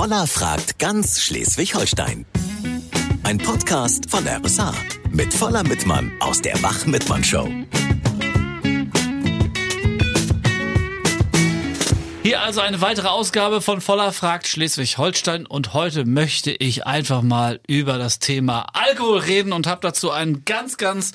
Voller fragt ganz Schleswig-Holstein. Ein Podcast von RSA mit Voller Mittmann aus der Wach-Mittmann-Show. Hier also eine weitere Ausgabe von Voller fragt Schleswig-Holstein und heute möchte ich einfach mal über das Thema Alkohol reden und habe dazu einen ganz, ganz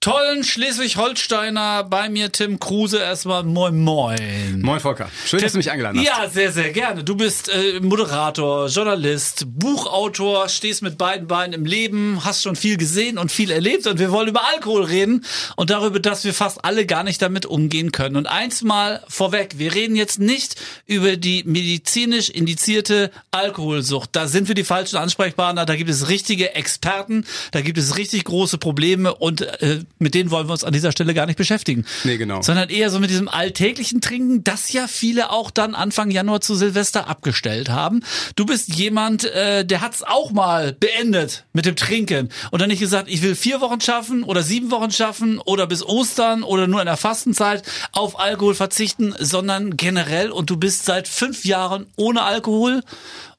tollen Schleswig-Holsteiner bei mir, Tim Kruse. Erstmal moin moin. Moin Volker. Schön, dass du mich eingeladen hast. Ja, sehr, sehr gerne. Du bist äh, Moderator, Journalist, Buchautor, stehst mit beiden Beinen im Leben, hast schon viel gesehen und viel erlebt und wir wollen über Alkohol reden und darüber, dass wir fast alle gar nicht damit umgehen können. Und eins mal vorweg, wir reden jetzt nicht über die medizinisch indizierte Alkoholsucht. Da sind wir die falschen Ansprechpartner, da gibt es richtige Experten, da gibt es richtig große Probleme und äh, mit denen wollen wir uns an dieser Stelle gar nicht beschäftigen. Nee, genau. Sondern eher so mit diesem alltäglichen Trinken, das ja viele auch dann Anfang Januar zu Silvester abgestellt haben. Du bist jemand, äh, der hat's auch mal beendet mit dem Trinken und dann nicht gesagt, ich will vier Wochen schaffen oder sieben Wochen schaffen oder bis Ostern oder nur in der Fastenzeit auf Alkohol verzichten, sondern generell und du bist seit fünf Jahren ohne Alkohol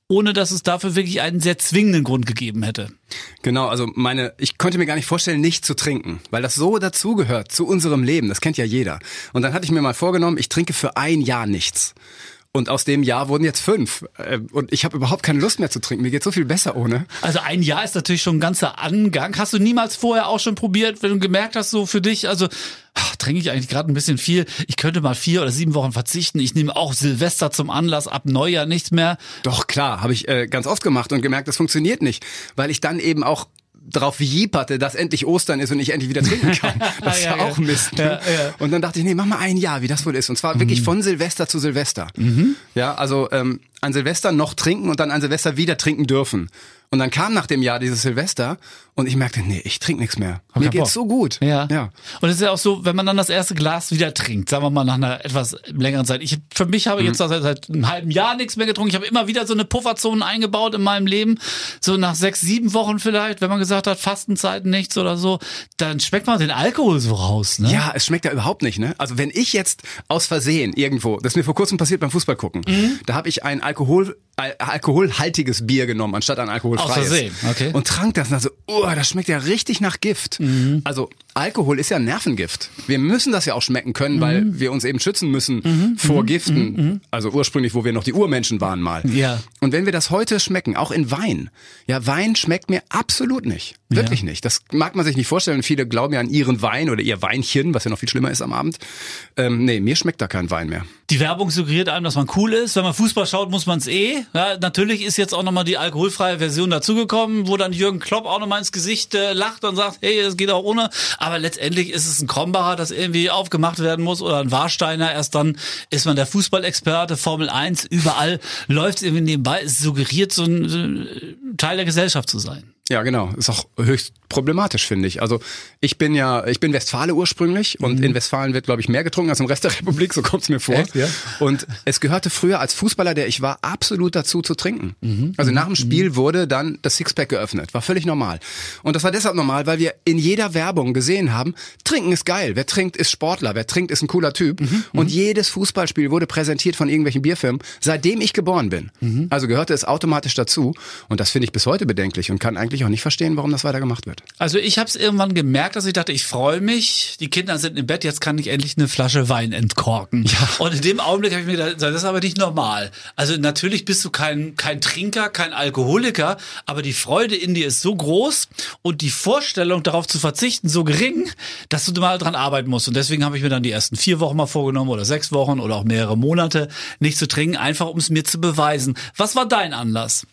ohne dass es dafür wirklich einen sehr zwingenden Grund gegeben hätte. Genau, also meine, ich konnte mir gar nicht vorstellen, nicht zu trinken, weil das so dazugehört zu unserem Leben. Das kennt ja jeder. Und dann hatte ich mir mal vorgenommen, ich trinke für ein Jahr nichts. Und aus dem Jahr wurden jetzt fünf. Äh, und ich habe überhaupt keine Lust mehr zu trinken. Mir geht so viel besser ohne. Also ein Jahr ist natürlich schon ein ganzer Angang. Hast du niemals vorher auch schon probiert, wenn du gemerkt hast, so für dich, also ach, trinke ich eigentlich gerade ein bisschen viel. Ich könnte mal vier oder sieben Wochen verzichten. Ich nehme auch Silvester zum Anlass, ab Neujahr nichts mehr. Doch, klar, habe ich äh, ganz oft gemacht und gemerkt, das funktioniert nicht. Weil ich dann eben auch drauf jieperte, dass endlich Ostern ist und ich endlich wieder trinken kann. Das ist ja, ja, auch Mist. Ne? Ja, ja. Und dann dachte ich, nee, mach mal ein Jahr, wie das wohl ist. Und zwar mhm. wirklich von Silvester zu Silvester. Mhm. Ja, also ähm, an Silvester noch trinken und dann an Silvester wieder trinken dürfen. Und dann kam nach dem Jahr dieses Silvester und ich merkte, nee, ich trinke nichts mehr. Hab Mir geht's so gut. Ja. ja. Und es ist ja auch so, wenn man dann das erste Glas wieder trinkt, sagen wir mal nach einer etwas längeren Zeit. Ich für mich habe ich jetzt mhm. seit, seit einem halben Jahr nichts mehr getrunken. Ich habe immer wieder so eine Pufferzone eingebaut in meinem Leben. So nach sechs, sieben Wochen vielleicht, wenn man gesagt hat, Fastenzeiten nichts oder so, dann schmeckt man den Alkohol so raus, ne? Ja, es schmeckt ja überhaupt nicht, ne? Also wenn ich jetzt aus Versehen irgendwo, das ist mir vor kurzem passiert beim Fußball gucken, mhm. da habe ich ein Alkohol al alkoholhaltiges Bier genommen, anstatt ein alkoholfreies. Okay. Und trank das und dann so, oh, das schmeckt ja richtig nach Gift. Mhm. Also Alkohol ist ja ein Nervengift. Wir müssen das ja auch schmecken können, mhm. weil wir uns eben schützen müssen mhm. vor mhm. Giften. Mhm. Also ursprünglich, wo wir noch die Urmenschen waren mal. Ja. Und wenn wir das heute schmecken, auch in Wein. Ja, Wein schmeckt mir absolut nicht. Wirklich ja. nicht. Das mag man sich nicht vorstellen. Viele glauben ja an ihren Wein oder ihr Weinchen, was ja noch viel schlimmer ist am Abend. Ähm, nee, mir schmeckt da kein Wein mehr. Die Werbung suggeriert einem, dass man cool ist. Wenn man Fußball schaut, muss man es eh. Ja, natürlich ist jetzt auch nochmal die alkoholfreie Version dazugekommen, wo dann Jürgen Klopp auch nochmal ins Gesicht äh, lacht und sagt, hey, es geht auch ohne. Aber letztendlich ist es ein Krombacher, das irgendwie aufgemacht werden muss oder ein Warsteiner. Erst dann ist man der Fußballexperte, Formel 1, überall läuft es irgendwie nebenbei. Es suggeriert so ein, so ein Teil der Gesellschaft zu sein. Ja, genau. Ist auch höchst problematisch, finde ich. Also ich bin ja, ich bin Westfale ursprünglich und mhm. in Westfalen wird, glaube ich, mehr getrunken als im Rest der Republik, so kommt's mir vor. Echt, ja? Und es gehörte früher als Fußballer, der ich war, absolut dazu zu trinken. Mhm. Also nach dem mhm. Spiel wurde dann das Sixpack geöffnet. War völlig normal. Und das war deshalb normal, weil wir in jeder Werbung gesehen haben, trinken ist geil. Wer trinkt, ist Sportler. Wer trinkt, ist ein cooler Typ. Mhm. Und mhm. jedes Fußballspiel wurde präsentiert von irgendwelchen Bierfirmen, seitdem ich geboren bin. Mhm. Also gehörte es automatisch dazu. Und das finde ich bis heute bedenklich und kann eigentlich eigentlich auch nicht verstehen, warum das weiter gemacht wird. Also ich habe es irgendwann gemerkt, dass ich dachte, ich freue mich, die Kinder sind im Bett, jetzt kann ich endlich eine Flasche Wein entkorken. Ja. Und in dem Augenblick habe ich mir gedacht, das ist aber nicht normal. Also natürlich bist du kein, kein Trinker, kein Alkoholiker, aber die Freude in dir ist so groß und die Vorstellung darauf zu verzichten so gering, dass du mal dran arbeiten musst. Und deswegen habe ich mir dann die ersten vier Wochen mal vorgenommen oder sechs Wochen oder auch mehrere Monate nicht zu trinken, einfach um es mir zu beweisen. Was war dein Anlass?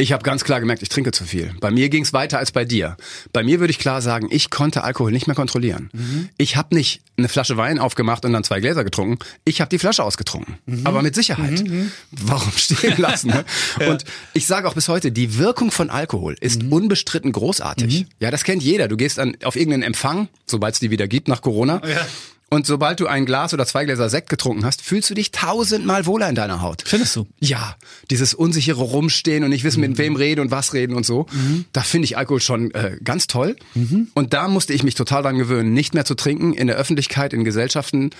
Ich habe ganz klar gemerkt, ich trinke zu viel. Bei mir ging es weiter als bei dir. Bei mir würde ich klar sagen, ich konnte Alkohol nicht mehr kontrollieren. Mhm. Ich habe nicht eine Flasche Wein aufgemacht und dann zwei Gläser getrunken. Ich habe die Flasche ausgetrunken. Mhm. Aber mit Sicherheit. Mhm. mhm. Warum stehen lassen? Ne? ja. Und ich sage auch bis heute, die Wirkung von Alkohol ist mhm. unbestritten großartig. Mhm. Ja, das kennt jeder. Du gehst an, auf irgendeinen Empfang, sobald es die wieder gibt nach Corona. Ja. Und sobald du ein Glas oder zwei Gläser Sekt getrunken hast, fühlst du dich tausendmal wohler in deiner Haut. Findest du? Ja. Dieses unsichere Rumstehen und nicht wissen, mhm. mit wem reden und was reden und so. Mhm. Da finde ich Alkohol schon äh, ganz toll. Mhm. Und da musste ich mich total dran gewöhnen, nicht mehr zu trinken in der Öffentlichkeit, in Gesellschaften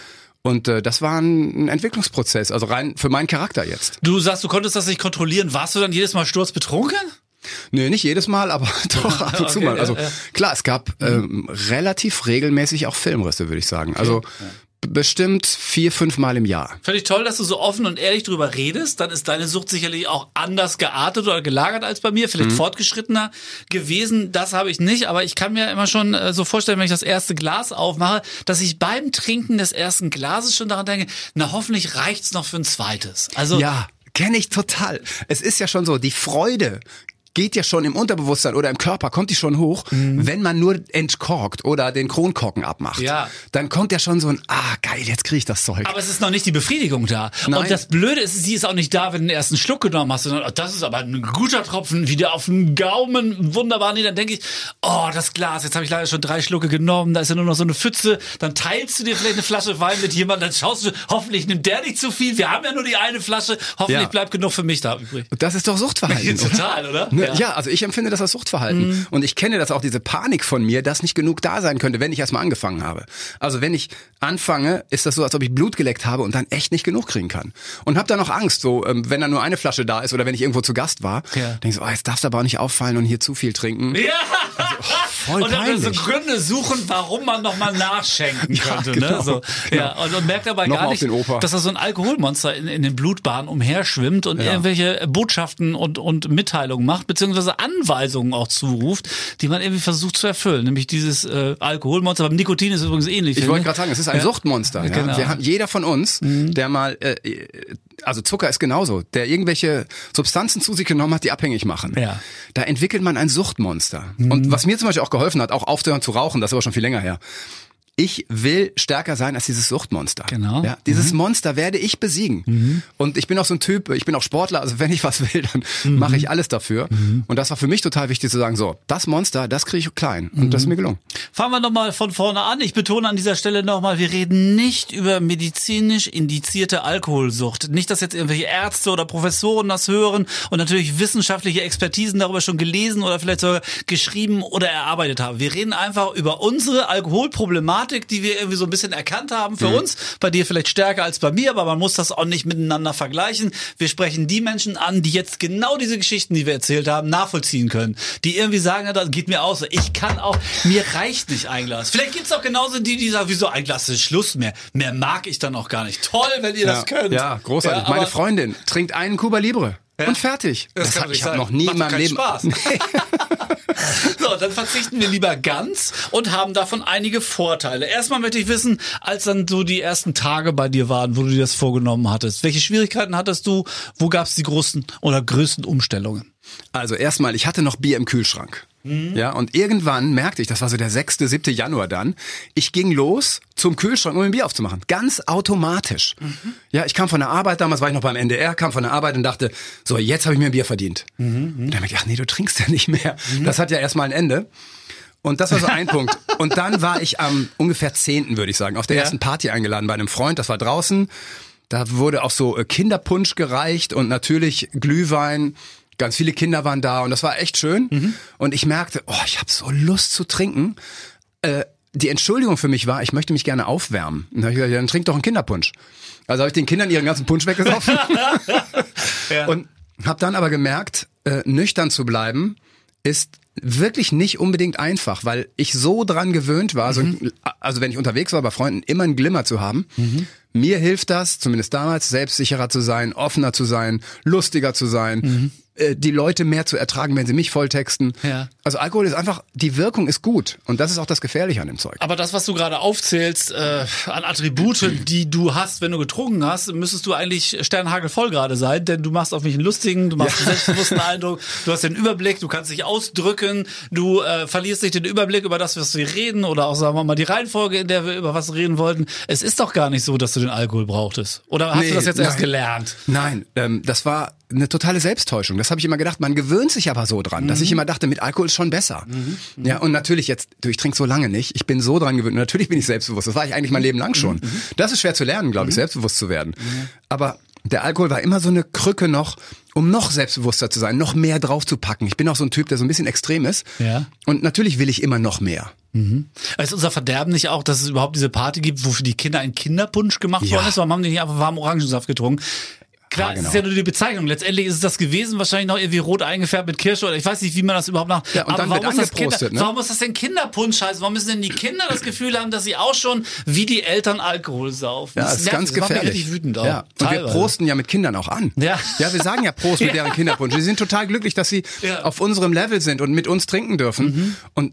Und äh, das war ein, ein Entwicklungsprozess, also rein für meinen Charakter jetzt. Du sagst, du konntest das nicht kontrollieren. Warst du dann jedes Mal sturzbetrunken? Nee, nicht jedes Mal, aber doch ab und zu Okay, mal. Also ja, ja. klar, es gab ähm, relativ regelmäßig auch Filmrisse, würde ich sagen. Also b- bestimmt vier, fünf Mal im Jahr. Finde ich toll, dass du so offen und ehrlich drüber redest. Dann ist deine Sucht sicherlich auch anders geartet oder gelagert als bei mir, vielleicht fortgeschrittener gewesen. Das habe ich nicht, aber ich kann mir immer schon äh, so vorstellen, wenn ich das erste Glas aufmache, dass ich beim Trinken des ersten Glases schon daran denke, na hoffentlich reicht's noch für ein zweites. Also Ja, kenne ich total. Es ist ja schon so, die Freude geht ja schon im Unterbewusstsein oder im Körper, kommt die schon hoch, wenn man nur entkorkt oder den Kronkorken abmacht. Ja. Dann kommt ja schon so ein, ah geil, jetzt kriege ich das Zeug. Aber es ist noch nicht die Befriedigung da. Nein. Und das Blöde ist, sie ist auch nicht da, wenn du den ersten Schluck genommen hast, sondern oh, das ist aber ein guter Tropfen, wieder auf den Gaumen, wunderbar. Nee, dann denke ich, oh, das Glas, jetzt habe ich leider schon drei Schlucke genommen, da ist ja nur noch so eine Pfütze. Dann teilst du dir vielleicht eine Flasche Wein mit jemandem, dann schaust du, hoffentlich nimmt der nicht zu viel. Wir haben ja nur die eine Flasche, hoffentlich Ja. bleibt genug für mich da übrig. Das ist doch Suchtverhalten. Total, oder? Ne? Ja. also ich empfinde das als Suchtverhalten. Und ich kenne das auch, diese Panik von mir, dass nicht genug da sein könnte, wenn ich erstmal angefangen habe. Also wenn ich anfange, ist das so, als ob ich Blut geleckt habe und dann echt nicht genug kriegen kann. Und habe dann auch Angst, so ähm, wenn da nur eine Flasche da ist oder wenn ich irgendwo zu Gast war, Ja. denke ich so, oh, jetzt darfst du aber auch nicht auffallen und hier zu viel trinken. Ja! Voll und dann so peinlich. Gründe suchen, warum man nochmal nachschenken Ja, könnte. genau. ne? so, ja, und, und merkt dabei Nochmal gar nicht, dass da so ein Alkoholmonster in, in den Blutbahnen umherschwimmt und irgendwelche Botschaften und, und Mitteilungen macht, beziehungsweise Anweisungen auch zuruft, die man irgendwie versucht zu erfüllen. Nämlich dieses äh, Alkoholmonster. Beim Nikotin ist es übrigens ähnlich. Ich wollte gerade sagen, es ist ein Ja. Suchtmonster. Ja? Genau. Wir haben, jeder von uns, der mal, äh, also Zucker ist genauso, der irgendwelche Substanzen zu sich genommen hat, die abhängig machen. Ja. Da entwickelt man ein Suchtmonster. Und was mir zum Beispiel auch geholfen hat, auch aufzuhören zu rauchen, das ist aber schon viel länger her. Ich will stärker sein als dieses Suchtmonster. Genau. Ja, dieses Monster werde ich besiegen. Und ich bin auch so ein Typ, ich bin auch Sportler, also wenn ich was will, dann mache ich alles dafür. Und das war für mich total wichtig zu sagen, so, das Monster, das kriege ich klein. Und das ist mir gelungen. Fangen wir nochmal von vorne an. Ich betone an dieser Stelle nochmal, wir reden nicht über medizinisch indizierte Alkoholsucht. Nicht, dass jetzt irgendwelche Ärzte oder Professoren das hören und natürlich wissenschaftliche Expertisen darüber schon gelesen oder vielleicht sogar geschrieben oder erarbeitet haben. Wir reden einfach über unsere Alkoholproblematik, die wir irgendwie so ein bisschen erkannt haben für uns. Bei dir vielleicht stärker als bei mir, aber man muss das auch nicht miteinander vergleichen. Wir sprechen die Menschen an, die jetzt genau diese Geschichten, die wir erzählt haben, nachvollziehen können. Die irgendwie sagen, ja, das geht mir aus. Ich kann auch, mir reicht nicht ein Glas. Vielleicht gibt's auch genauso die, die sagen, wieso ein Glas ist Schluss mehr. Mehr mag ich dann auch gar nicht. Toll, wenn ihr das könnt. Ja, großartig. Ja, Meine Freundin trinkt einen Cuba Libre. Ja. Und fertig. Das kann hab ich habe noch nie Macht in meinem Leben. Spaß. So, dann verzichten wir lieber ganz und haben davon einige Vorteile. Erstmal möchte ich wissen, als dann so die ersten Tage bei dir waren, wo du dir das vorgenommen hattest, welche Schwierigkeiten hattest du? Wo gab es die großen oder größten Umstellungen? Also erstmal, ich hatte noch Bier im Kühlschrank. Ja, und irgendwann merkte ich, das war so der 6., 7. Januar dann, ich ging los zum Kühlschrank, um ein Bier aufzumachen. Ganz automatisch. Ja, ich kam von der Arbeit, damals war ich noch beim NDR, kam von der Arbeit und dachte, so, jetzt habe ich mir ein Bier verdient. Und dann merkte ich, ach nee, du trinkst ja nicht mehr. Das hat ja erstmal ein Ende. Und das war so ein Punkt. Und dann war ich am ungefähr 10., würde ich sagen, auf der Ja. ersten Party eingeladen bei einem Freund, das war draußen. Da wurde auch so äh, Kinderpunsch gereicht und natürlich Glühwein. Ganz viele Kinder waren da und das war echt schön. Und ich merkte, oh, ich habe so Lust zu trinken. Äh, die Entschuldigung für mich war, ich möchte mich gerne aufwärmen. Und dann habe ich gesagt, ja, dann trink doch einen Kinderpunsch. Also habe ich den Kindern ihren ganzen Punsch weggesoffen. Und habe dann aber gemerkt, äh, nüchtern zu bleiben ist wirklich nicht unbedingt einfach, weil ich so dran gewöhnt war, so, also wenn ich unterwegs war bei Freunden, immer einen Glimmer zu haben. Mir hilft das, zumindest damals, selbstsicherer zu sein, offener zu sein, lustiger zu sein, äh, die Leute mehr zu ertragen, wenn sie mich volltexten. Ja. Also Alkohol ist einfach, die Wirkung ist gut und das ist auch das Gefährliche an dem Zeug. Aber das, was du gerade aufzählst, äh, an Attribute, die du hast, wenn du getrunken hast, müsstest du eigentlich sternhagelvoll gerade sein, denn du machst auf mich einen lustigen, du machst einen selbstbewussten Eindruck, du hast den Überblick, du kannst dich ausdrücken, du äh, verlierst nicht den Überblick über das, was wir reden oder auch, sagen wir mal, die Reihenfolge, in der wir über was reden wollten. Es ist doch gar nicht so, dass du den Alkohol brauchtest. Oder hast Nee, du das jetzt erst nein. gelernt? Nein, ähm, das war eine totale Selbsttäuschung. Das habe ich immer gedacht. Man gewöhnt sich aber so dran, dass ich immer dachte, mit Alkohol ist schon besser. Ja, und natürlich jetzt, du, ich trinke so lange nicht. Ich bin so dran gewöhnt. Und natürlich bin ich selbstbewusst. Das war ich eigentlich mein Leben lang schon. Das ist schwer zu lernen, glaube ich, selbstbewusst zu werden. Aber der Alkohol war immer so eine Krücke noch, um noch selbstbewusster zu sein, noch mehr draufzupacken. Ich bin auch so ein Typ, der so ein bisschen extrem ist. Ja. Und natürlich will ich immer noch mehr. Ist unser Verderben nicht auch, dass es überhaupt diese Party gibt, wo für die Kinder ein Kinderpunsch gemacht Ja. worden ist? Warum haben die nicht einfach warmen Orangensaft getrunken? Klar, Ja, es ist ja nur die Bezeichnung. Letztendlich ist es das gewesen, wahrscheinlich noch irgendwie rot eingefärbt mit Kirsche oder ich weiß nicht, wie man das überhaupt nach. Ja, und dann warum, muss das Kinder, ne? warum muss das denn Kinderpunsch heißen? Warum müssen denn die Kinder das Gefühl haben, dass sie auch schon wie die Eltern Alkohol saufen? Ja, das das ist ganz mich. Das gefährlich. richtig wütend auch. Ja. Und wir prosten ja mit Kindern auch an. Ja. ja, wir sagen ja Prost mit deren Kinderpunsch. Wir sind total glücklich, dass sie Ja. Mhm. auf unserem Level sind und mit uns trinken dürfen. Und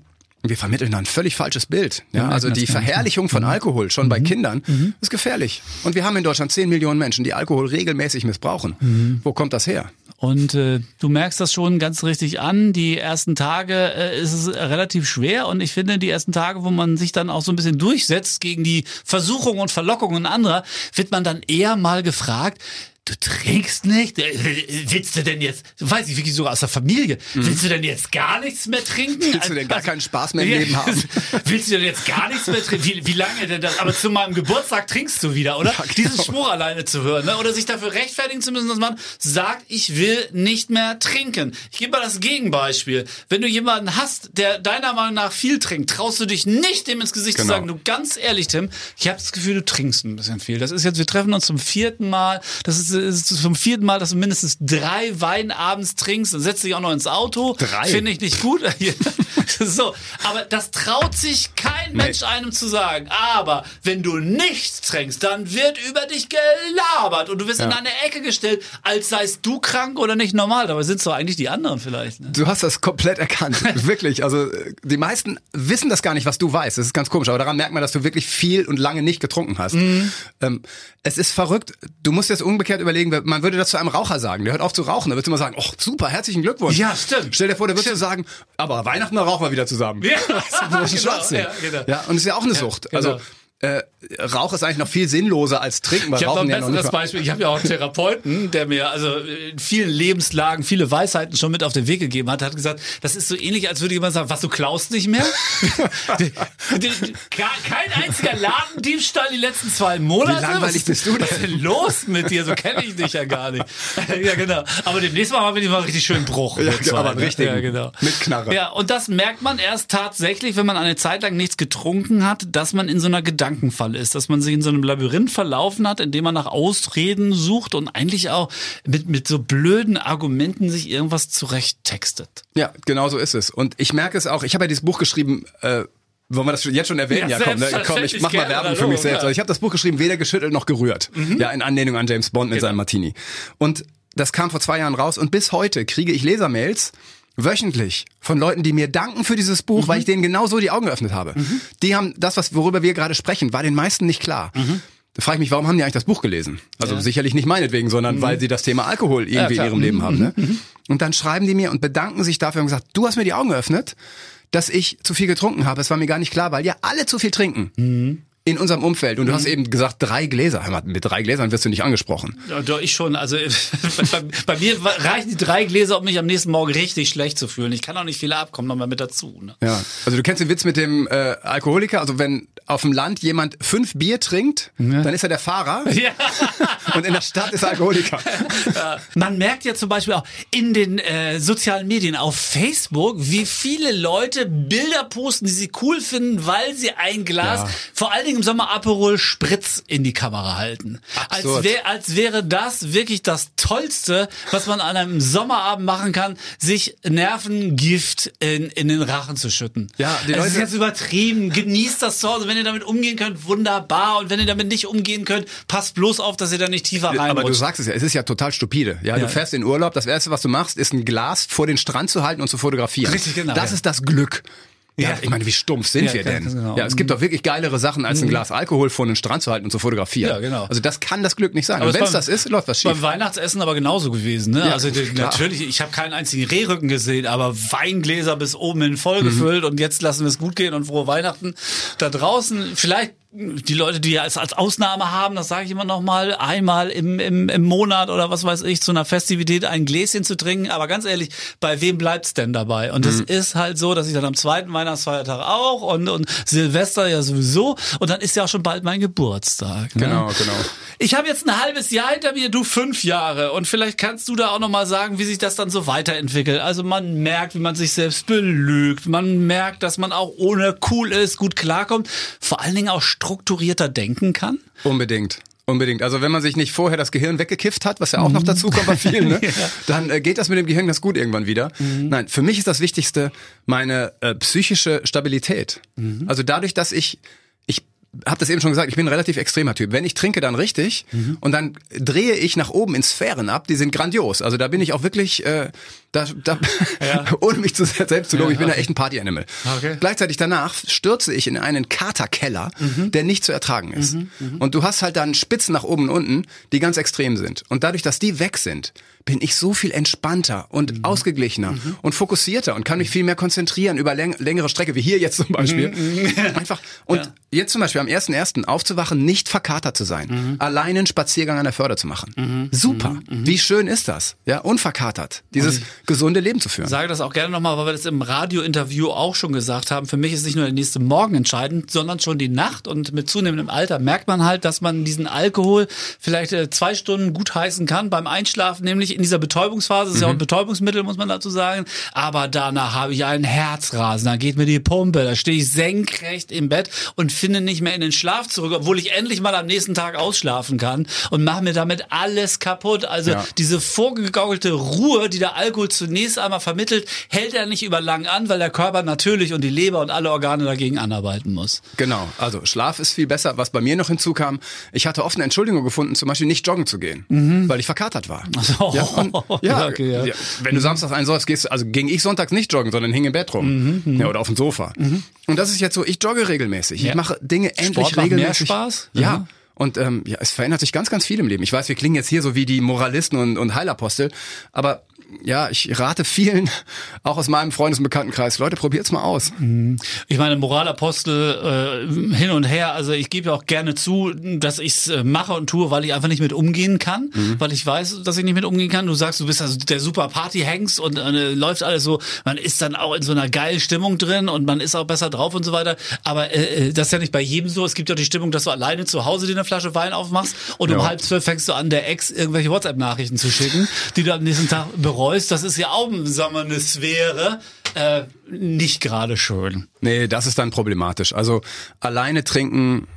wir vermitteln da ein völlig falsches Bild. Ja, also die Verherrlichung Mhm. von Alkohol schon bei Kindern ist gefährlich. Und wir haben in Deutschland 10 Millionen Menschen, die Alkohol regelmäßig missbrauchen. Mhm. Wo kommt das her? Und äh, du merkst das schon ganz richtig an. Die ersten Tage äh, ist es relativ schwer und ich finde, die ersten Tage, wo man sich dann auch so ein bisschen durchsetzt gegen die Versuchungen und Verlockungen anderer, wird man dann eher mal gefragt, Du trinkst nicht? Äh, Willst du denn jetzt, weiß ich wirklich sogar aus der Familie, willst du denn jetzt gar nichts mehr trinken? Mhm. Willst du denn gar keinen Spaß mehr im Leben haben? Willst du denn jetzt gar nichts mehr trinken? Wie, wie lange denn das? Aber zu meinem Geburtstag trinkst du wieder, oder? Ja, genau. Diesen Spruch alleine zu hören, ne? oder sich dafür rechtfertigen zu müssen, dass man sagt, ich will nicht mehr trinken. Ich gebe mal das Gegenbeispiel. Wenn du jemanden hast, der deiner Meinung nach viel trinkt, traust du dich nicht, dem ins Gesicht zu Genau. sagen, du ganz ehrlich, Tim, ich habe das Gefühl, du trinkst ein bisschen viel. Das ist jetzt, wir treffen uns zum vierten Mal. Das ist, ist zum vierten Mal, dass du mindestens drei Wein abends trinkst und setzt dich auch noch ins Auto. Drei? Finde ich nicht gut. so, aber das traut sich kein Mensch einem zu sagen. Aber wenn du nichts trinkst, dann wird über dich gelabert und du wirst in Ja. eine Ecke gestellt, als seist du krank oder nicht normal. Dabei sind es doch eigentlich die anderen vielleicht. Ne? Du hast das komplett erkannt. wirklich. Also äh, die meisten wissen das gar nicht, was du weißt. Das ist ganz komisch. Aber daran merkt man, dass du wirklich viel und lange nicht getrunken hast. Mhm. Ähm, es ist verrückt. Du musst jetzt umgekehrt überlegen, man würde das zu einem Raucher sagen. Der hört auf zu rauchen. Da würdest du immer sagen, oh super, herzlichen Glückwunsch. Ja, stimmt. Stell dir vor, der würdest du sagen, aber Weihnachten da rauchen wir wieder zusammen. Ja, das ist genau, ja, genau. ja, und es ist ja auch eine Sucht. genau. Also äh, Rauch ist eigentlich noch viel sinnloser als Trinken, weil Ich habe noch ein ja besseres Beispiel. Ich habe ja auch einen Therapeuten, der mir also in vielen Lebenslagen viele Weisheiten schon mit auf den Weg gegeben hat. Hat gesagt, das ist so ähnlich, als würde jemand sagen, was, du klaust nicht mehr? Kein einziger Ladendiebstahl die letzten zwei Monate? Wie langweilig was ist, bist du denn? Was ist denn los mit dir? So kenne ich dich ja gar nicht. ja, genau. Aber demnächst mal haben wir mal richtig schön Bruch. Ja, wir zwei, aber ne? richtigen. Ja, genau. Mit Knarre. Ja, und das merkt man erst tatsächlich, wenn man eine Zeit lang nichts getrunken hat, dass man in so einer Gedankenfalle ist, dass man sich in so einem Labyrinth verlaufen hat, in dem man nach Ausreden sucht und eigentlich auch mit, mit so blöden Argumenten sich irgendwas zurecht textet. Ja, genau so ist es. Und ich merke es auch, ich habe ja dieses Buch geschrieben, äh, wollen wir das jetzt schon erwähnen? Ja, Ja, komm, ne? komm ich mach mal Werbung für mich selbst. ja. Mhm. Ich habe das Buch geschrieben, weder geschüttelt noch gerührt. Ja, in Anlehnung an James Bond mit Genau. seinem Martini. Und das kam vor zwei Jahren raus und bis heute kriege ich Lesermails wöchentlich von Leuten, die mir danken für dieses Buch, Mhm. weil ich denen genau so die Augen geöffnet habe. Die haben das, was worüber wir gerade sprechen, war den meisten nicht klar. Mhm. Da frage ich mich, warum haben die eigentlich das Buch gelesen? Also sicherlich nicht meinetwegen, sondern weil sie das Thema Alkohol irgendwie in Mhm. klar. Mhm. ihrem Leben haben. Ne? Und dann schreiben die mir und bedanken sich dafür und gesagt, du hast mir die Augen geöffnet, dass ich zu viel getrunken habe. Es war mir gar nicht klar, weil ja alle zu viel trinken. Mhm. In unserem Umfeld. Und du hast eben gesagt, drei Gläser. Mit drei Gläsern wirst du nicht angesprochen. Ja, doch, ich schon. Also bei, bei mir reichen die drei Gläser, um mich am nächsten Morgen richtig schlecht zu fühlen. Ich kann auch nicht viele abkommen, nochmal mit dazu. Ne? Ja. Also du kennst den Witz mit dem äh, Alkoholiker. Also wenn auf dem Land jemand fünf Bier trinkt, dann ist er der Fahrer. Ja. Und in der Stadt ist er Alkoholiker. Ja. Man merkt ja zum Beispiel auch in den äh, sozialen Medien auf Facebook, wie viele Leute Bilder posten, die sie cool finden, weil sie ein Glas, Ja. vor allen Dingen im Sommer Aperol Spritz in die Kamera halten. Als, wär, als wäre das wirklich das Tollste, was man an einem Sommerabend machen kann, sich Nervengift in, in den Rachen zu schütten. Ja, die es ist Leute- jetzt übertrieben. Genießt das zu Hause. Wenn ihr damit umgehen könnt, wunderbar. Und wenn ihr damit nicht umgehen könnt, passt bloß auf, dass ihr da nicht tiefer reinrutscht. Aber du sagst es ja, es ist ja total stupide. Ja, Ja. du fährst in Urlaub, das erste, was du machst, ist ein Glas vor den Strand zu halten und zu fotografieren. Richtig, genau, Das ja. ist das Glück. Ja, Ja. ich meine, wie stumpf sind Ja, wir denn? genau. Ja, es gibt doch wirklich geilere Sachen, als ein Glas Alkohol vor den Strand zu halten und zu fotografieren. Ja, genau. Also das kann das Glück nicht sein. Aber wenn es das ist, läuft was schief. Beim Weihnachtsessen aber genauso gewesen. Ne? Ja, also klar. natürlich, ich habe keinen einzigen Rehrücken gesehen, aber Weingläser bis oben hin voll gefüllt Mhm. und jetzt lassen wir es gut gehen und frohe Weihnachten. Da draußen, vielleicht die Leute, die es als Ausnahme haben, das sage ich immer noch mal, einmal im, im, im Monat oder was weiß ich, zu einer Festivität ein Gläschen zu trinken. Aber ganz ehrlich, bei wem bleibt's denn dabei? Und es mhm. ist halt so, dass ich dann am zweiten Weihnachtsfeiertag auch und, und Silvester ja sowieso. Und dann ist ja auch schon bald mein Geburtstag. Ne? Genau, genau. Ich habe jetzt ein halbes Jahr hinter mir, du fünf Jahre. Und vielleicht kannst du da auch noch mal sagen, wie sich das dann so weiterentwickelt. Also man merkt, wie man sich selbst belügt. Man merkt, dass man auch ohne cool ist, gut klarkommt. Vor allen Dingen auch strukturierter denken kann? Unbedingt. Unbedingt. Also wenn man sich nicht vorher das Gehirn weggekifft hat, was ja auch noch mhm. dazu kommt bei vielen, ne? ja. dann äh, geht das mit dem Gehirn ganz gut irgendwann wieder. Mhm. Nein, für mich ist das Wichtigste meine äh, psychische Stabilität. Mhm. Also dadurch, dass ich habe das eben schon gesagt, ich bin ein relativ extremer Typ. Wenn ich trinke, dann richtig mhm. und dann drehe ich nach oben in Sphären ab, die sind grandios. Also da bin ich auch wirklich, äh, da, da ja. ohne mich zu selbst zu loben, ja, ich bin okay. da echt ein Party-Animal. Okay. Gleichzeitig danach stürze ich in einen Katerkeller, mhm. der nicht zu ertragen ist. Mhm. mhm. Und du hast halt dann Spitzen nach oben und unten, die ganz extrem sind. Und dadurch, dass die weg sind, bin ich so viel entspannter und mhm. ausgeglichener mhm. und fokussierter und kann mich viel mehr konzentrieren über läng längere Strecke, wie hier jetzt zum Beispiel. Einfach. Und ja. jetzt zum Beispiel am 1.1. aufzuwachen, nicht verkatert zu sein, mhm. allein einen Spaziergang an der Förde zu machen. Mhm. Super. Mhm. Wie schön ist das? Ja, unverkatert. Dieses gesunde Leben zu führen. Ich sage das auch gerne nochmal, weil wir das im Radiointerview auch schon gesagt haben. Für mich ist nicht nur der nächste Morgen entscheidend, sondern schon die Nacht. Und mit zunehmendem Alter merkt man halt, dass man diesen Alkohol vielleicht äh, zwei Stunden gut heißen kann beim Einschlafen, nämlich in dieser Betäubungsphase, ist mhm. ja auch ein mhm. Betäubungsmittel, muss man dazu sagen. Aber danach habe ich einen Herzrasen, da geht mir die Pumpe, da stehe ich senkrecht im Bett und finde nicht mehr in den Schlaf zurück, obwohl ich endlich mal am nächsten Tag ausschlafen kann und mache mir damit alles kaputt. Also ja. diese vorgegaukelte Ruhe, die der Alkohol zunächst einmal vermittelt, hält er nicht über lang an, weil der Körper natürlich und die Leber und alle Organe dagegen anarbeiten muss. Genau, also Schlaf ist viel besser. Was bei mir noch hinzukam, ich hatte oft eine Entschuldigung gefunden, zum Beispiel nicht joggen zu gehen, mhm. weil ich verkatert war. Ach so. Ja, und, ja, okay, ja. Wenn du samstags einen sollst, gehst also ging ich sonntags nicht joggen, sondern hing im Bett rum. Mhm, mhm, ja, oder auf dem Sofa. Mhm. Und das ist jetzt so, ich jogge regelmäßig. Ich mache Dinge endlich Sport regelmäßig. Mehr Spaß? Ja. Mhm. Und ähm, ja, es verändert sich ganz, ganz viel im Leben. Ich weiß, wir klingen jetzt hier so wie die Moralisten und, und Heilapostel, aber ja, ich rate vielen, auch aus meinem Freundes- und Bekanntenkreis, Leute, probiert's mal aus. Mhm. Ich meine, Moralapostel äh, hin und her, also ich gebe ja auch gerne zu, dass ich's äh, mache und tue, weil ich einfach nicht mit umgehen kann, mhm. weil ich weiß, dass ich nicht mit umgehen kann. Du sagst, du bist also der super Party-Hengst und äh, läuft alles so, man ist dann auch in so einer geilen Stimmung drin und man ist auch besser drauf und so weiter. Aber äh, äh das ist ja nicht bei jedem so. Es gibt ja die Stimmung, dass du alleine zu Hause dir eine Flasche Wein aufmachst und ja. um halb zwölf fängst du an, der Ex irgendwelche WhatsApp-Nachrichten zu schicken, die du am nächsten Tag bereust. Das ist ja auch eine Sphäre. Äh, nicht gerade schön. Nee, das ist dann problematisch. Also alleine trinken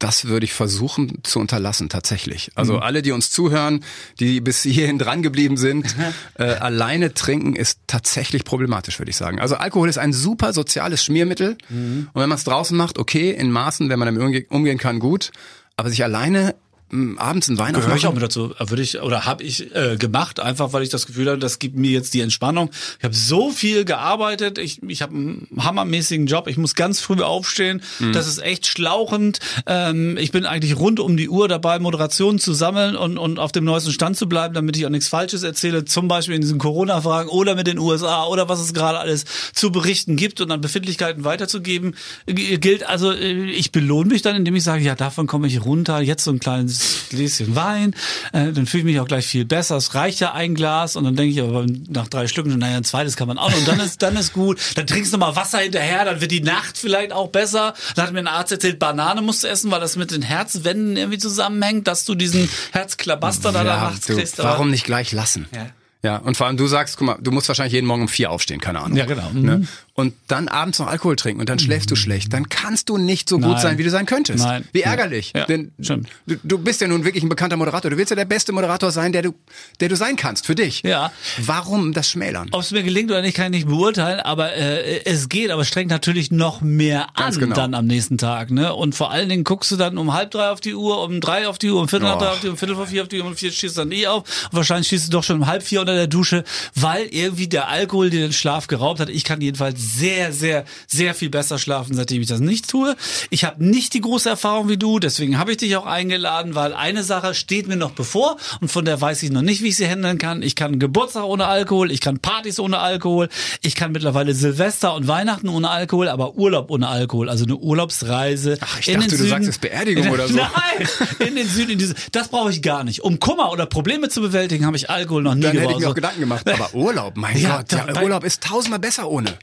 das würde ich versuchen zu unterlassen, tatsächlich. Also mhm. alle, die uns zuhören, die bis hierhin dran geblieben sind, äh, alleine trinken ist tatsächlich problematisch, würde ich sagen. Also Alkohol ist ein super soziales Schmiermittel. Mhm. Und wenn man es draußen macht, okay, in Maßen, wenn man damit umgehen kann, gut. Aber sich alleine abends einen Wein aufmachen? ich auch mit dazu. Würde ich oder habe ich äh, gemacht, einfach weil ich das Gefühl habe, das gibt mir jetzt die Entspannung. Ich habe so viel gearbeitet, ich, ich habe einen hammermäßigen Job, ich muss ganz früh aufstehen. Mhm. Das ist echt schlauchend. Ähm, ich bin eigentlich rund um die Uhr dabei, Moderationen zu sammeln und, und auf dem neuesten Stand zu bleiben, damit ich auch nichts Falsches erzähle, zum Beispiel in diesen Corona-Fragen oder mit den USA oder was es gerade alles zu berichten gibt und an Befindlichkeiten weiterzugeben. Gilt also, äh, ich belohne mich dann, indem ich sage, ja, davon komme ich runter, jetzt so ein kleines Gläschen Wein, äh, dann fühle ich mich auch gleich viel besser. Es reicht ja ein Glas und dann denke ich aber nach drei Schlücken, naja, ein zweites kann man auch noch und dann ist, dann ist gut. Dann trinkst du mal Wasser hinterher, dann wird die Nacht vielleicht auch besser. Dann hat mir ein Arzt erzählt, Banane musst du essen, weil das mit den Herzwänden irgendwie zusammenhängt, dass du diesen Herzklabaster ja, da nachts kriegst. Warum nicht gleich lassen? Ja. Ja, und vor allem du sagst, guck mal, du musst wahrscheinlich jeden Morgen um vier aufstehen, keine Ahnung. Ja, genau. Ne? Mhm. Und dann abends noch Alkohol trinken und dann schläfst du schlecht. Dann kannst du nicht so Nein. gut sein, wie du sein könntest. Nein. Wie ärgerlich. Ja. Denn du, du bist ja nun wirklich ein bekannter Moderator. Du willst ja der beste Moderator sein, der du, der du sein kannst für dich. Ja. Warum das Schmälern? Ob es mir gelingt oder nicht, kann ich nicht beurteilen, aber äh, es geht, aber strengt natürlich noch mehr an genau. dann am nächsten Tag. Ne? Und vor allen Dingen guckst du dann um halb drei auf die Uhr, um drei auf die Uhr, um viertel nach drei auf die Uhr, um viertel vor vier auf die Uhr, um vier schießt dann eh auf. Und wahrscheinlich schießt du doch schon um halb vier unter der Dusche, weil irgendwie der Alkohol dir den Schlaf geraubt hat. Ich kann jedenfalls sehr, sehr, sehr viel besser schlafen, seitdem ich das nicht tue. Ich habe nicht die große Erfahrung wie du, deswegen habe ich dich auch eingeladen, weil eine Sache steht mir noch bevor und von der weiß ich noch nicht, wie ich sie handeln kann. Ich kann Geburtstag ohne Alkohol, ich kann Partys ohne Alkohol, ich kann mittlerweile Silvester und Weihnachten ohne Alkohol, aber Urlaub ohne Alkohol, also eine Urlaubsreise. Ach, ich dachte, du sagst jetzt Beerdigung oder so. Nein, in den Süden, in diese, das brauche ich gar nicht. Um Kummer oder Probleme zu bewältigen, habe ich Alkohol noch nie Dann gebraucht. Ich mir auch Gedanken gemacht. Aber Urlaub, mein Ja, Gott, ja, Urlaub ist tausendmal besser ohne.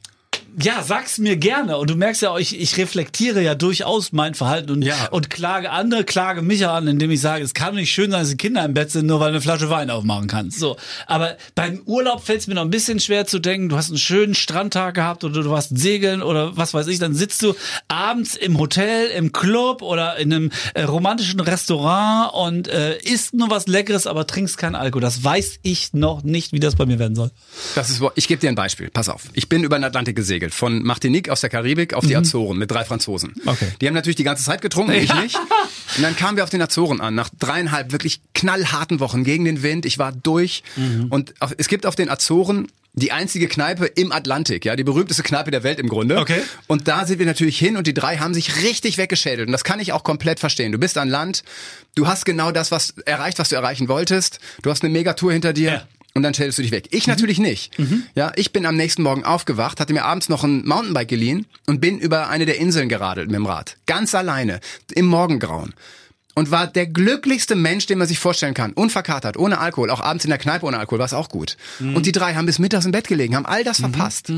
Ja, sag's mir gerne. Und du merkst ja, auch, ich, ich reflektiere ja durchaus mein Verhalten und, Ja. und klage andere, klage mich an, indem ich sage, es kann nicht schön sein, dass die Kinder im Bett sind, nur weil du eine Flasche Wein aufmachen kannst. So. Aber beim Urlaub fällt es mir noch ein bisschen schwer zu denken, du hast einen schönen Strandtag gehabt oder du warst segeln oder was weiß ich, dann sitzt du abends im Hotel, im Club oder in einem äh, romantischen Restaurant und äh, isst nur was Leckeres, aber trinkst keinen Alkohol. Das weiß ich noch nicht, wie das bei mir werden soll. Das ist, ich gebe dir ein Beispiel. Pass auf. Ich bin über den Atlantik gesegelt. Von Martinique aus der Karibik auf die Azoren mit drei Franzosen. Mhm. Okay. Die haben natürlich die ganze Zeit getrunken, ich nicht. Und dann kamen wir auf den Azoren an, nach dreieinhalb wirklich knallharten Wochen gegen den Wind. Ich war durch. Mhm. Und es gibt auf den Azoren die einzige Kneipe im Atlantik, ja, die berühmteste Kneipe der Welt im Grunde. Okay. Und da sind wir natürlich hin und die drei haben sich richtig weggeschädelt. Und das kann ich auch komplett verstehen. Du bist an Land, du hast genau das, was erreicht, was du erreichen wolltest. Du hast eine Megatour hinter dir. Ja. Und dann stellst du dich weg. Ich natürlich nicht. Ja, ich bin am nächsten Morgen aufgewacht, hatte mir abends noch ein Mountainbike geliehen und bin über eine der Inseln geradelt mit dem Rad. Ganz alleine. Im Morgengrauen. Und war der glücklichste Mensch, den man sich vorstellen kann. Unverkatert, ohne Alkohol. Auch abends in der Kneipe ohne Alkohol war es auch gut. Und die drei haben bis mittags im Bett gelegen, haben all das verpasst.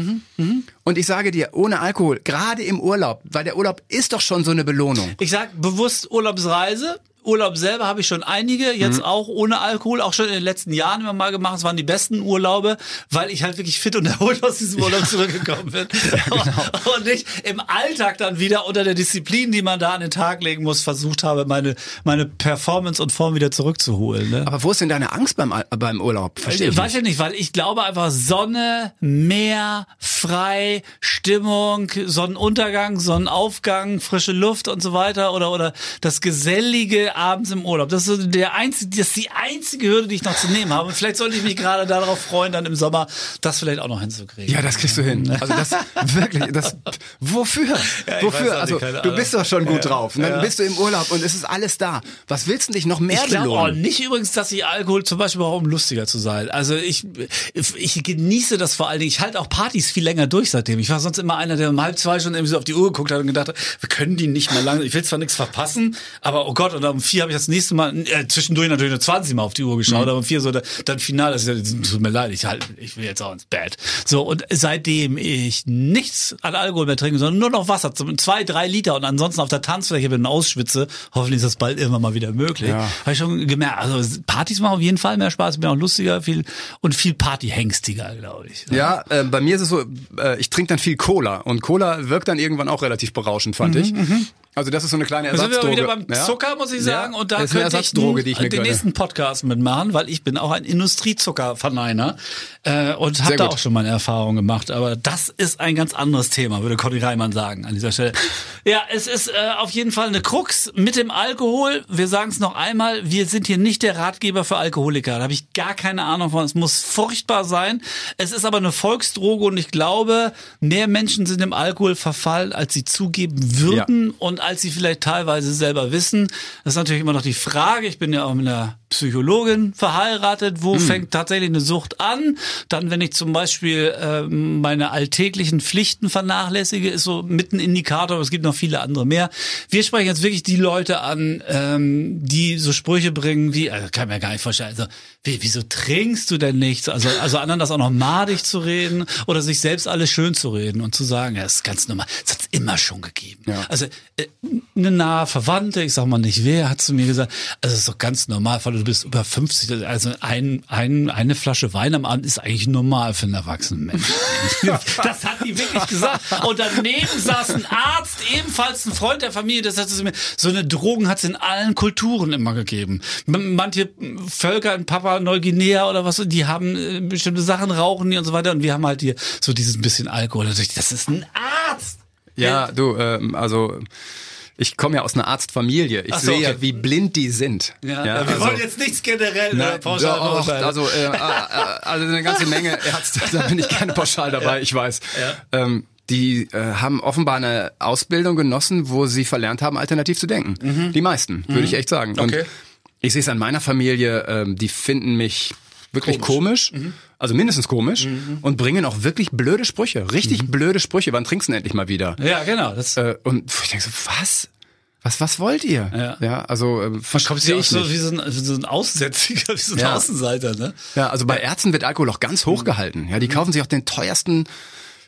Und ich sage dir, ohne Alkohol, gerade im Urlaub, weil der Urlaub ist doch schon so eine Belohnung. Ich sag bewusst Urlaubsreise. Urlaub selber habe ich schon einige, jetzt auch ohne Alkohol, auch schon in den letzten Jahren immer mal gemacht. Es waren die besten Urlaube, weil ich halt wirklich fit und erholt aus diesem Urlaub zurückgekommen bin. Und ich im Alltag dann wieder unter der Disziplin, die man da an den Tag legen muss, versucht habe, meine, meine Performance und Form wieder zurückzuholen. Ne? Aber wo ist denn deine Angst beim, beim Urlaub? Verstehe ich Weiß nicht. ich nicht, weil ich glaube einfach Sonne, Meer, frei, Stimmung, Sonnenuntergang, Sonnenaufgang, frische Luft und so weiter oder oder das gesellige abends im Urlaub. Das ist so der einzige, das ist die einzige Hürde, die ich noch zu nehmen habe. Und vielleicht sollte ich mich gerade darauf freuen, dann im Sommer das vielleicht auch noch hinzukriegen. Ja, das kriegst du hin. Also das wirklich, das wofür? weiß wofür? auch Also du bist doch schon gut Ja, drauf. Und dann ja. bist du im Urlaub und es ist alles da. Was willst du dich noch mehr Ich glaube auch belohnen? nicht übrigens, dass ich Alkohol zum Beispiel brauche, um lustiger zu sein. Also ich, ich genieße das vor allen Dingen. Ich halte auch Partys viel länger durch seitdem. Ich war sonst immer einer, der um halb zwei schon irgendwie so auf die Uhr geguckt hat und gedacht hat, wir können die nicht mehr lang. Ich will zwar nichts verpassen, aber oh Gott, und um vier habe ich das nächste Mal, äh, zwischendurch natürlich nur 20 Mal auf die Uhr geschaut, aber um vier so, da- dann final, das ist tut mir leid, ich halt, ich will jetzt auch ins Bett. So, und seitdem ich nichts an Alkohol mehr trinke, sondern nur noch Wasser, zwei, drei Liter und ansonsten auf der Tanzfläche bin und ausschwitze, hoffentlich ist das bald irgendwann mal wieder möglich. Ja. Habe ich schon gemerkt, also Partys machen auf jeden Fall mehr Spaß, bin auch lustiger, viel und viel Partyhengstiger, glaube ich. Ja, äh, bei mir ist es so, äh, ich trinke dann viel Cola und Cola wirkt dann irgendwann auch relativ berauschend, fand ich. Also das ist so eine kleine Da sind wir Ersatzdroge. wieder beim Ja. Zucker, muss ich sagen. Ja, und da könnte ich Ersatzdroge, die ich den gönne. nächsten Podcast mitmachen, weil ich bin auch ein Industriezuckerverneiner äh, und habe da auch schon meine Erfahrungen gemacht. Aber das ist ein ganz anderes Thema, würde Conny Reimann sagen an dieser Stelle. ja, es ist äh, auf jeden Fall eine Krux mit dem Alkohol. Wir sagen es noch einmal, wir sind hier nicht der Ratgeber für Alkoholiker. Da habe ich gar keine Ahnung von. Es muss furchtbar sein. Es ist aber eine Volksdroge und ich glaube, mehr Menschen sind im Alkohol verfallen, als sie zugeben würden und als sie vielleicht teilweise selber wissen. Das ist natürlich immer noch die Frage. Ich bin ja auch mit einer Psychologin verheiratet. Wo Hm. fängt tatsächlich eine Sucht an? Dann, wenn ich zum Beispiel ähm, meine alltäglichen Pflichten vernachlässige, ist so mit ein Indikator. Aber es gibt noch viele andere mehr. Wir sprechen jetzt wirklich die Leute an, ähm, die so Sprüche bringen wie, also kann ich mir gar nicht vorstellen, also wie, wieso trinkst du denn nichts? Also, also anderen das auch noch madig zu reden oder sich selbst alles schön zu reden und zu sagen, ja, das ist ganz normal. Das hat es immer schon gegeben. Ja. Also äh, eine nahe Verwandte, ich sag mal nicht wer, hat zu mir gesagt, also es ist doch ganz normal, weil du bist über 50, also ein, ein, eine Flasche Wein am Abend ist eigentlich normal für einen erwachsenen Menschen. das hat die wirklich gesagt. Und daneben saß ein Arzt, ebenfalls ein Freund der Familie, das mir, so eine Drogen hat es in allen Kulturen immer gegeben. Manche Völker in Papua Neuguinea oder was, die haben äh, bestimmte Sachen, rauchen die und so weiter und wir haben halt hier so dieses bisschen Alkohol. Das ist ein Arzt! Ja, du, ähm, also ich komme ja aus einer Arztfamilie. Ich so, sehe ja, okay. wie blind die sind. Ja, Ja, wir also- wollen jetzt nichts generell Na, oder pauschal doch, verurteilen. also, äh, äh, also eine ganze Menge Ärzte, da bin ich gerne pauschal dabei, ich weiß. Ähm, die äh, haben offenbar eine Ausbildung genossen, wo sie verlernt haben, alternativ zu denken. Mhm. Die meisten, würde mhm. ich echt sagen. Und okay. ich sehe es an meiner Familie, ähm, die finden mich wirklich komisch, komisch mhm. also mindestens komisch mhm. und bringen auch wirklich blöde Sprüche, richtig mhm. blöde Sprüche. Wann trinkst du endlich mal wieder? Ja, genau. Das äh, und ich denke so, was? Was, was wollt ihr? Ja, ja also äh, kommt sich auch so wie so ein, so ein Aussätziger, wie so ein ja. Außenseiter, ne? Ja, also bei Ärzten wird Alkohol auch ganz hoch gehalten. Ja, die mhm. kaufen sich auch den teuersten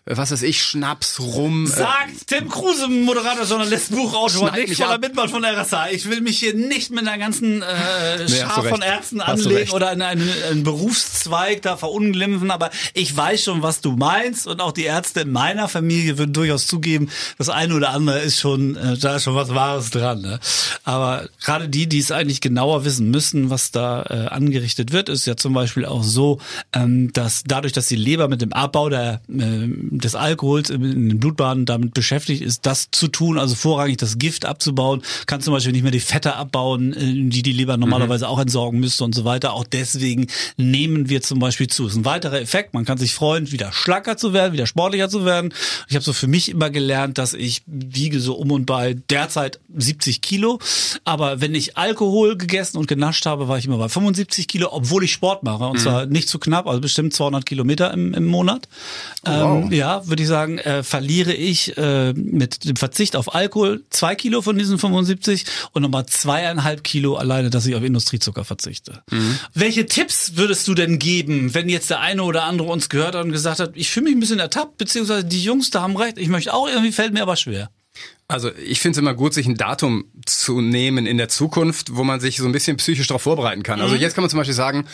was weiß ich, Schnaps, Rum. Äh, Sagt Tim Kruse, Moderator, Journalist, Buchautor, nicht voller Mitmann von RSA. Ich will mich hier nicht mit einer ganzen äh, Schar nee, von Ärzten anlegen oder in einen, einen Berufszweig da verunglimpfen, aber ich weiß schon, was du meinst und auch die Ärzte in meiner Familie würden durchaus zugeben, das eine oder andere ist schon, äh, da ist schon was Wahres dran. Ne? Aber gerade die, die es eigentlich genauer wissen müssen, was da äh, angerichtet wird, ist ja zum Beispiel auch so, ähm, dass dadurch, dass die Leber mit dem Abbau der äh, des Alkohols in den Blutbahnen damit beschäftigt ist, das zu tun, also vorrangig das Gift abzubauen, kann zum Beispiel nicht mehr die Fette abbauen, äh, die die Leber normalerweise mhm. auch entsorgen müsste und so weiter. Auch deswegen nehmen wir zum Beispiel zu. Das ist ein weiterer Effekt. Man kann sich freuen, wieder schlacker zu werden, wieder sportlicher zu werden. Ich habe so für mich immer gelernt, dass ich wiege so um und bei derzeit 70 Kilo. Aber wenn ich Alkohol gegessen und genascht habe, war ich immer bei 75 Kilo, obwohl ich Sport mache. Und mhm. zwar nicht zu knapp, also bestimmt 200 Kilometer im, im Monat. Oh, wow. Ähm, ja, würde ich sagen, äh, verliere ich äh, mit dem Verzicht auf Alkohol zwei Kilo von diesen 75 und nochmal zweieinhalb Kilo alleine, dass ich auf Industriezucker verzichte. Mhm. Welche Tipps würdest du denn geben, wenn jetzt der eine oder andere uns gehört hat und gesagt hat, ich fühle mich ein bisschen ertappt, beziehungsweise die Jungs da haben recht, ich möchte auch, irgendwie fällt mir aber schwer. Also ich finde es immer gut, sich ein Datum zu nehmen in der Zukunft, wo man sich so ein bisschen psychisch darauf vorbereiten kann. Also mhm. Also jetzt kann man zum Beispiel sagen,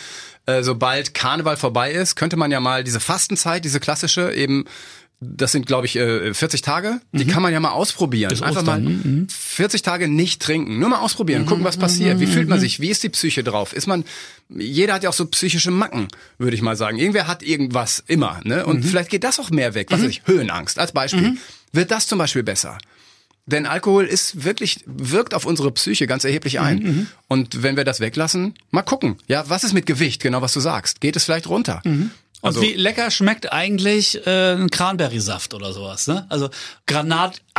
äh, sobald Karneval vorbei ist, könnte man ja mal diese Fastenzeit, diese klassische, eben das sind, glaube ich, 40 äh, Tage. Die mhm. kann man ja mal ausprobieren. Bis Einfach Ostern. mal 40 mhm. Tage nicht trinken. Nur mal ausprobieren, gucken, was passiert. Wie fühlt man sich? Wie ist die Psyche drauf? Ist man, jeder hat ja auch so psychische Macken, würde ich mal sagen. Irgendwer hat irgendwas immer, ne? Und mhm. vielleicht geht das auch mehr weg. Was mhm. weiß ich? Höhenangst als Beispiel. Mhm. Wird das zum Beispiel besser? Denn Alkohol ist wirklich, wirkt auf unsere Psyche ganz erheblich ein. Mhm, Und wenn wir das weglassen, mal gucken. Ja, was ist mit Gewicht? Genau, was du sagst. Geht es vielleicht runter? Mhm. Also, und wie lecker schmeckt eigentlich äh, ein Cranberry-Saft oder sowas, ne? Also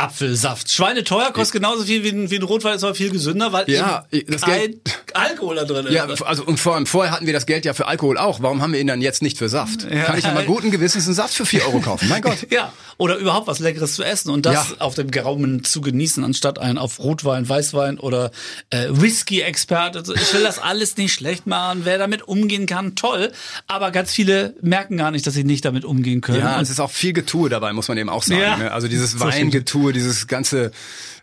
Granatapfelsaft. Schweine teuer, kostet genauso viel wie ein, wie ein Rotwein, ist aber viel gesünder, weil ja, das kein Geld, Alkohol da drin ist. Ja, also und vor allem vorher hatten wir das Geld ja für Alkohol auch. Warum haben wir ihn dann jetzt nicht für Saft? Ja. Kann ich ja mal guten Gewissens einen Saft für vier Euro kaufen? Mein Gott. ja, oder überhaupt was Leckeres zu essen und das ja. auf dem Gaumen zu genießen, anstatt einen auf Rotwein, Weißwein oder äh, Whisky-Experte. Ich will das alles nicht schlecht machen. Wer damit umgehen kann, toll. Aber ganz viele merken gar nicht, dass sie nicht damit umgehen können. Ja, es ist auch viel Getue dabei, muss man eben auch sagen. Ja. Ne? Also dieses Weingetue, dieses ganze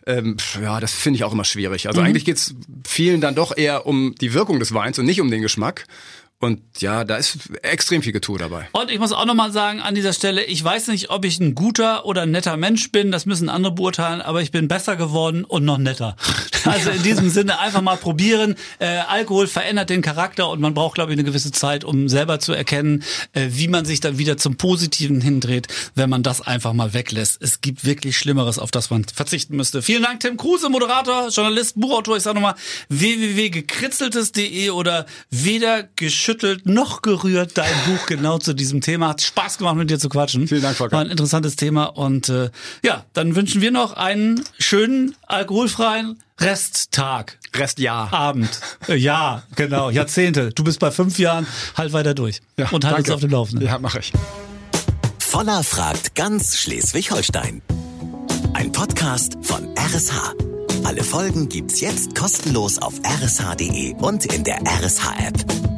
ähm, ja, das finde ich auch immer schwierig. Also mhm. eigentlich geht's vielen dann doch eher um die Wirkung des Weins und nicht um den Geschmack. Und ja, da ist extrem viel Getue dabei. Und ich muss auch nochmal sagen an dieser Stelle, ich weiß nicht, ob ich ein guter oder ein netter Mensch bin, das müssen andere beurteilen, aber ich bin besser geworden und noch netter. Also in diesem Sinne einfach mal probieren. Äh, Alkohol verändert den Charakter und man braucht, glaube ich, eine gewisse Zeit, um selber zu erkennen, äh, wie man sich dann wieder zum Positiven hindreht, wenn man das einfach mal weglässt. Es gibt wirklich Schlimmeres, auf das man verzichten müsste. Vielen Dank, Tim Kruse, Moderator, Journalist, Buchautor. Ich sage nochmal www.gekritzeltes.de oder weder geschützt geschüttelt noch gerührt. Dein Buch genau zu diesem Thema. Hat Spaß gemacht, mit dir zu quatschen. Vielen Dank, Volker. War ein interessantes Thema. Und äh, ja, dann wünschen wir noch einen schönen, alkoholfreien Resttag. Restjahr. Abend. Äh, ja, genau. Jahrzehnte. Du bist bei fünf Jahren. Halt weiter durch. Ja, und halt danke. uns auf dem Laufenden. Ja, mache ich. Voller fragt ganz Schleswig-Holstein. Ein Podcast von RSH. Alle Folgen gibt's jetzt kostenlos auf rsh.de und in der RSH-App.